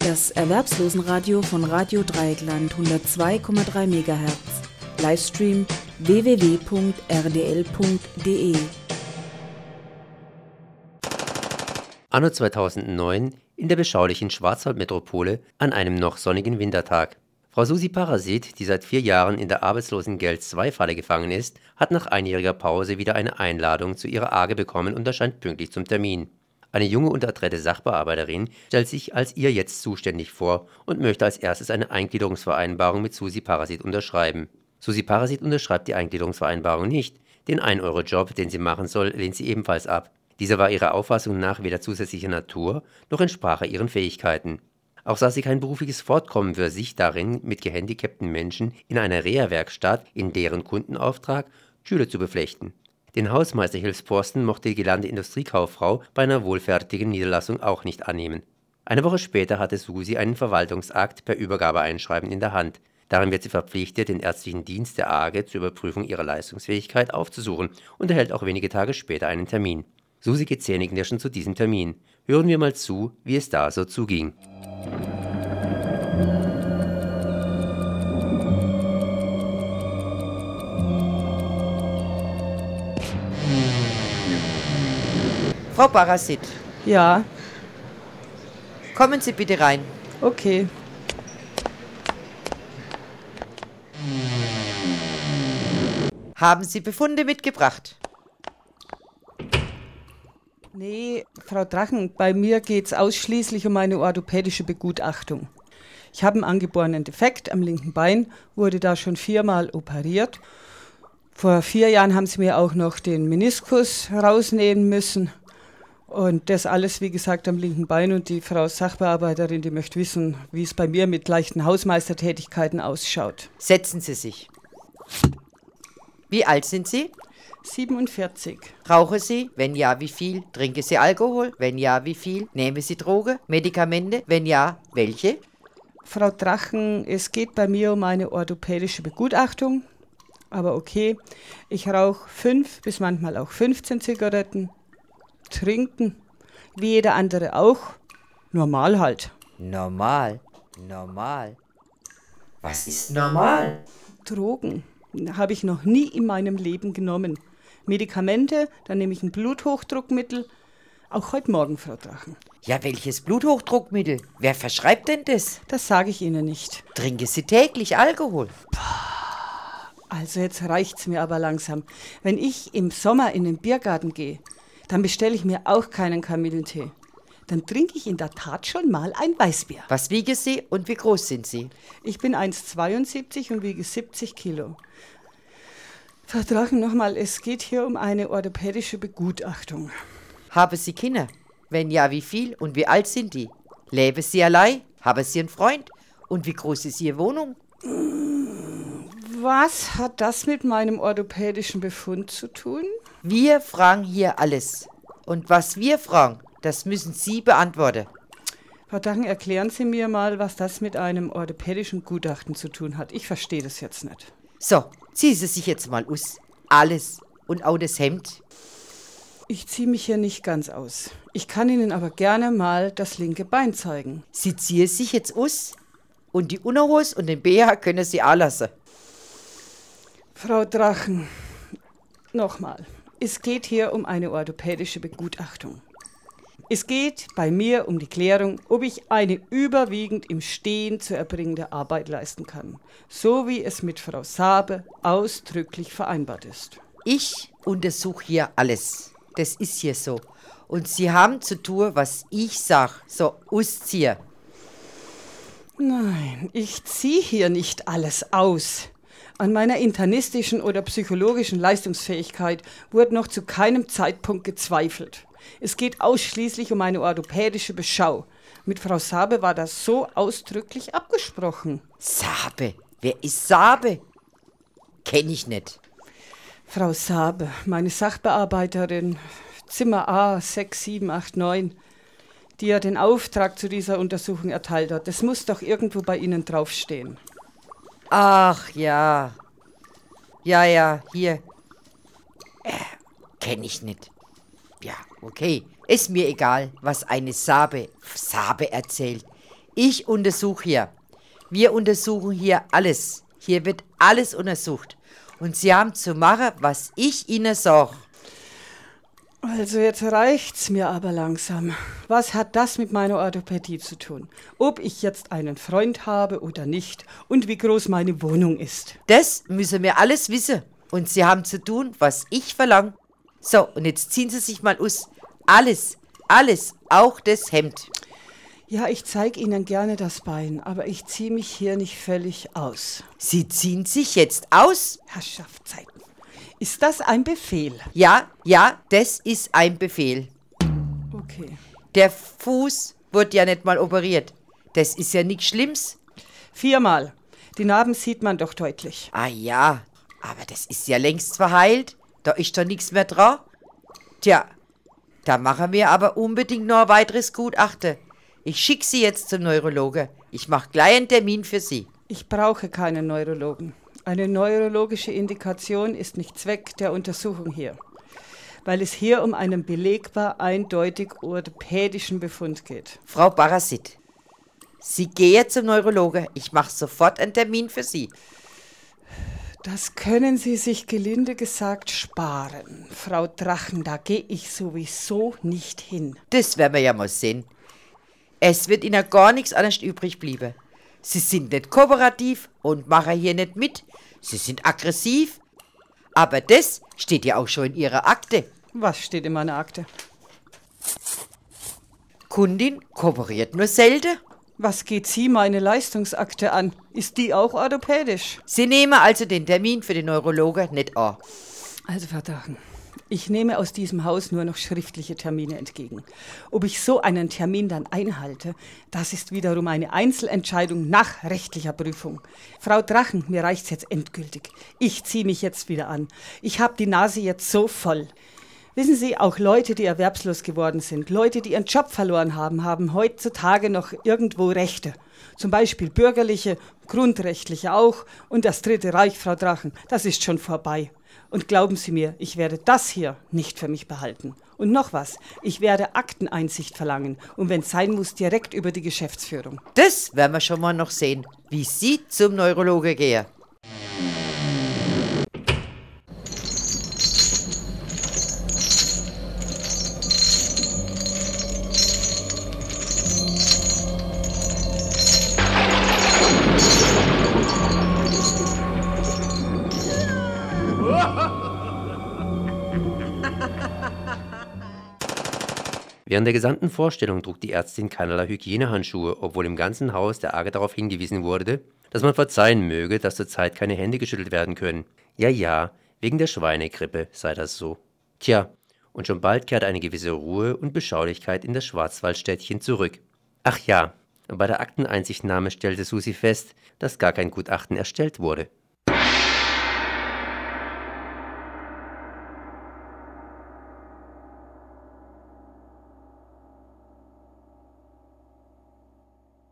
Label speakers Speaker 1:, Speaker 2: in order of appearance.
Speaker 1: Das Erwerbslosenradio von Radio Dreieckland 102,3 MHz. Livestream www.rdl.de.
Speaker 2: Anno 2009 in der beschaulichen Schwarzwaldmetropole an einem noch sonnigen Wintertag. Frau Susi Parasit, die seit vier Jahren in der Arbeitslosengeld-II-Falle gefangen ist, hat nach einjähriger Pause wieder eine Einladung zu ihrer AGE bekommen und erscheint pünktlich zum Termin. Eine junge und adrette Sachbearbeiterin stellt sich als ihr jetzt zuständig vor und möchte als erstes eine Eingliederungsvereinbarung mit Susi Parasit unterschreiben. Susi Parasit unterschreibt die Eingliederungsvereinbarung nicht. Den 1-Euro-Job, den sie machen soll, lehnt sie ebenfalls ab. Dieser war ihrer Auffassung nach weder zusätzlicher Natur, noch entsprach er ihren Fähigkeiten. Auch sah sie kein berufliches Fortkommen für sich darin, mit gehandicapten Menschen in einer Reha-Werkstatt in deren Kundenauftrag Schüler zu beflechten. Den Hausmeisterhilfsposten mochte die gelernte Industriekauffrau bei einer wohlfertigen Niederlassung auch nicht annehmen. Eine Woche später hatte Susi einen Verwaltungsakt per Übergabeeinschreiben in der Hand. Darin wird sie verpflichtet, den ärztlichen Dienst der AGE zur Überprüfung ihrer Leistungsfähigkeit aufzusuchen und erhält auch wenige Tage später einen Termin. Susi geht zähneknirschend zu diesem Termin. Hören wir mal zu, wie es da so zuging.
Speaker 3: Frau Parasit,
Speaker 4: Ja,
Speaker 3: kommen Sie bitte rein.
Speaker 4: okay.
Speaker 3: Haben Sie Befunde mitgebracht?
Speaker 4: Nee, Frau Drachen, bei mir geht es ausschließlich um eine orthopädische Begutachtung. Ich habe einen angeborenen Defekt am linken Bein, wurde da schon viermal operiert. Vor vier Jahren haben sie mir auch noch den Meniskus rausnehmen müssen. Und das alles, wie gesagt, am linken Bein. Und die Frau Sachbearbeiterin, die möchte wissen, wie es bei mir mit leichten Hausmeistertätigkeiten ausschaut.
Speaker 3: Setzen Sie sich. Wie alt sind Sie?
Speaker 4: 47.
Speaker 3: Rauchen Sie? Wenn ja, wie viel? Trinken Sie Alkohol? Wenn ja, wie viel? Nehmen Sie Droge? Medikamente? Wenn ja, welche?
Speaker 4: Frau Drachen, es geht bei mir um eine orthopädische Begutachtung. Aber okay, ich rauche fünf bis manchmal auch 15 Zigaretten. Trinken, wie jeder andere auch. Normal halt.
Speaker 3: Normal. Normal. Was ist normal?
Speaker 4: Drogen habe ich noch nie in meinem Leben genommen. Medikamente, dann nehme ich ein Bluthochdruckmittel. Auch heute Morgen, Frau Drachen.
Speaker 3: Ja, welches Bluthochdruckmittel? Wer verschreibt denn das?
Speaker 4: Das sage ich Ihnen nicht.
Speaker 3: Trinken Sie täglich Alkohol?
Speaker 4: Also jetzt reicht's mir aber langsam. Wenn ich im Sommer in den Biergarten gehe, dann bestelle ich mir auch keinen Kamillentee. Dann trinke ich in der Tat schon mal ein Weißbier.
Speaker 3: Was wiegen Sie und wie groß sind Sie?
Speaker 4: Ich bin 1,72 und wiege 70 Kilo. Drachen, nochmal, es geht hier um eine orthopädische Begutachtung.
Speaker 3: Haben Sie Kinder? Wenn ja, wie viel und wie alt sind die? Leben Sie allein? Haben Sie einen Freund? Und wie groß ist Ihre Wohnung?
Speaker 4: Was hat das mit meinem orthopädischen Befund zu tun?
Speaker 3: Wir fragen hier alles. Und was wir fragen, das müssen Sie beantworten.
Speaker 4: Frau Drachen, erklären Sie mir mal, was das mit einem orthopädischen Gutachten zu tun hat. Ich verstehe das jetzt nicht.
Speaker 3: So, ziehen Sie sich jetzt mal aus. Alles. Und auch das Hemd.
Speaker 4: Ich ziehe mich hier nicht ganz aus. Ich kann Ihnen aber gerne mal das linke Bein zeigen.
Speaker 3: Sie ziehen sich jetzt aus. Und die Unterhose und den BH können Sie auch lassen.
Speaker 4: Frau Drachen, nochmal. Es geht hier um eine orthopädische Begutachtung. Es geht bei mir um die Klärung, ob ich eine überwiegend im Stehen zu erbringende Arbeit leisten kann, so wie es mit Frau Sabe ausdrücklich vereinbart ist.
Speaker 3: Ich untersuche hier alles. Das ist hier so. Und Sie haben zu tun, was ich sag. So, ausziehen.
Speaker 4: Nein, ich ziehe hier nicht alles aus. An meiner internistischen oder psychologischen Leistungsfähigkeit wurde noch zu keinem Zeitpunkt gezweifelt. Es geht ausschließlich um eine orthopädische Beschau. Mit Frau Sabe war das so ausdrücklich abgesprochen.
Speaker 3: Sabe. Wer ist Sabe? Kenn ich nicht.
Speaker 4: Frau Sabe, meine Sachbearbeiterin, Zimmer A 6789, die ja den Auftrag zu dieser Untersuchung erteilt hat. Das muss doch irgendwo bei Ihnen draufstehen.
Speaker 3: Ach ja. Ja, ja, hier. Äh, kenn ich nicht. Ja, okay. Ist mir egal, was eine Sabe, Sabe erzählt. Ich untersuche hier. Wir untersuchen hier alles. Hier wird alles untersucht. Und Sie haben zu machen, was ich Ihnen sage.
Speaker 4: Also jetzt reicht's mir aber langsam. Was hat das mit meiner Orthopädie zu tun? Ob ich jetzt einen Freund habe oder nicht und wie groß meine Wohnung ist.
Speaker 3: Das müssen wir alles wissen. Und Sie haben zu tun, was ich verlange. So, und jetzt ziehen Sie sich mal aus. Alles, alles, auch das Hemd.
Speaker 4: Ja, ich zeige Ihnen gerne das Bein, aber ich ziehe mich hier nicht völlig aus.
Speaker 3: Sie ziehen sich jetzt aus?
Speaker 4: Herrschaftszeiten. Ist das ein Befehl?
Speaker 3: Ja, ja, das ist ein Befehl.
Speaker 4: Okay.
Speaker 3: Der Fuß wird ja nicht mal operiert. Das ist ja nichts Schlimmes.
Speaker 4: Viermal. Die Narben sieht man doch deutlich.
Speaker 3: Ah ja, aber das ist ja längst verheilt. Da ist doch nichts mehr dran. Tja, da machen wir aber unbedingt noch ein weiteres Gutachten. Ich schicke Sie jetzt zum Neurologe. Ich mache gleich einen Termin für Sie.
Speaker 4: Ich brauche keinen Neurologen. Eine neurologische Indikation ist nicht Zweck der Untersuchung hier, weil es hier um einen belegbar eindeutig orthopädischen Befund geht.
Speaker 3: Frau Barasit, Sie gehen zum Neurologe. Ich mache sofort einen Termin für Sie.
Speaker 4: Das können Sie sich gelinde gesagt sparen. Frau Drachen, da gehe ich sowieso nicht hin.
Speaker 3: Das werden wir ja mal sehen. Es wird Ihnen gar nichts anderes übrig bleiben. Sie sind nicht kooperativ und machen hier nicht mit. Sie sind aggressiv. Aber das steht ja auch schon in Ihrer Akte.
Speaker 4: Was steht in meiner Akte?
Speaker 3: Kundin kooperiert nur selten.
Speaker 4: Was geht Sie meine Leistungsakte an? Ist die auch orthopädisch?
Speaker 3: Sie nehmen also den Termin für den Neurologe nicht an.
Speaker 4: Also, Drachen, ich nehme aus diesem Haus nur noch schriftliche Termine entgegen. Ob ich so einen Termin dann einhalte, das ist wiederum eine Einzelentscheidung nach rechtlicher Prüfung. Frau Drachen, mir reicht's jetzt endgültig. Ich ziehe mich jetzt wieder an. Ich habe die Nase jetzt so voll. Wissen Sie, auch Leute, die erwerbslos geworden sind, Leute, die ihren Job verloren haben, haben heutzutage noch irgendwo Rechte. Zum Beispiel bürgerliche, grundrechtliche auch. Und das Dritte Reich, Frau Drachen, das ist schon vorbei. Und glauben Sie mir, ich werde das hier nicht für mich behalten. Und noch was, ich werde Akteneinsicht verlangen und wenn es sein muss, direkt über die Geschäftsführung.
Speaker 3: Das werden wir schon mal noch sehen, wie Sie zum Neurologe gehen.
Speaker 2: Während der gesamten Vorstellung trug die Ärztin keinerlei Hygienehandschuhe, obwohl im ganzen Haus der Arge darauf hingewiesen wurde, dass man verzeihen möge, dass zurzeit keine Hände geschüttelt werden können. Ja, ja, wegen der Schweinegrippe sei das so. Tja, und schon bald kehrte eine gewisse Ruhe und Beschaulichkeit in das Schwarzwaldstädtchen zurück. Ach ja, bei der Akteneinsichtnahme stellte Susi fest, dass gar kein Gutachten erstellt wurde.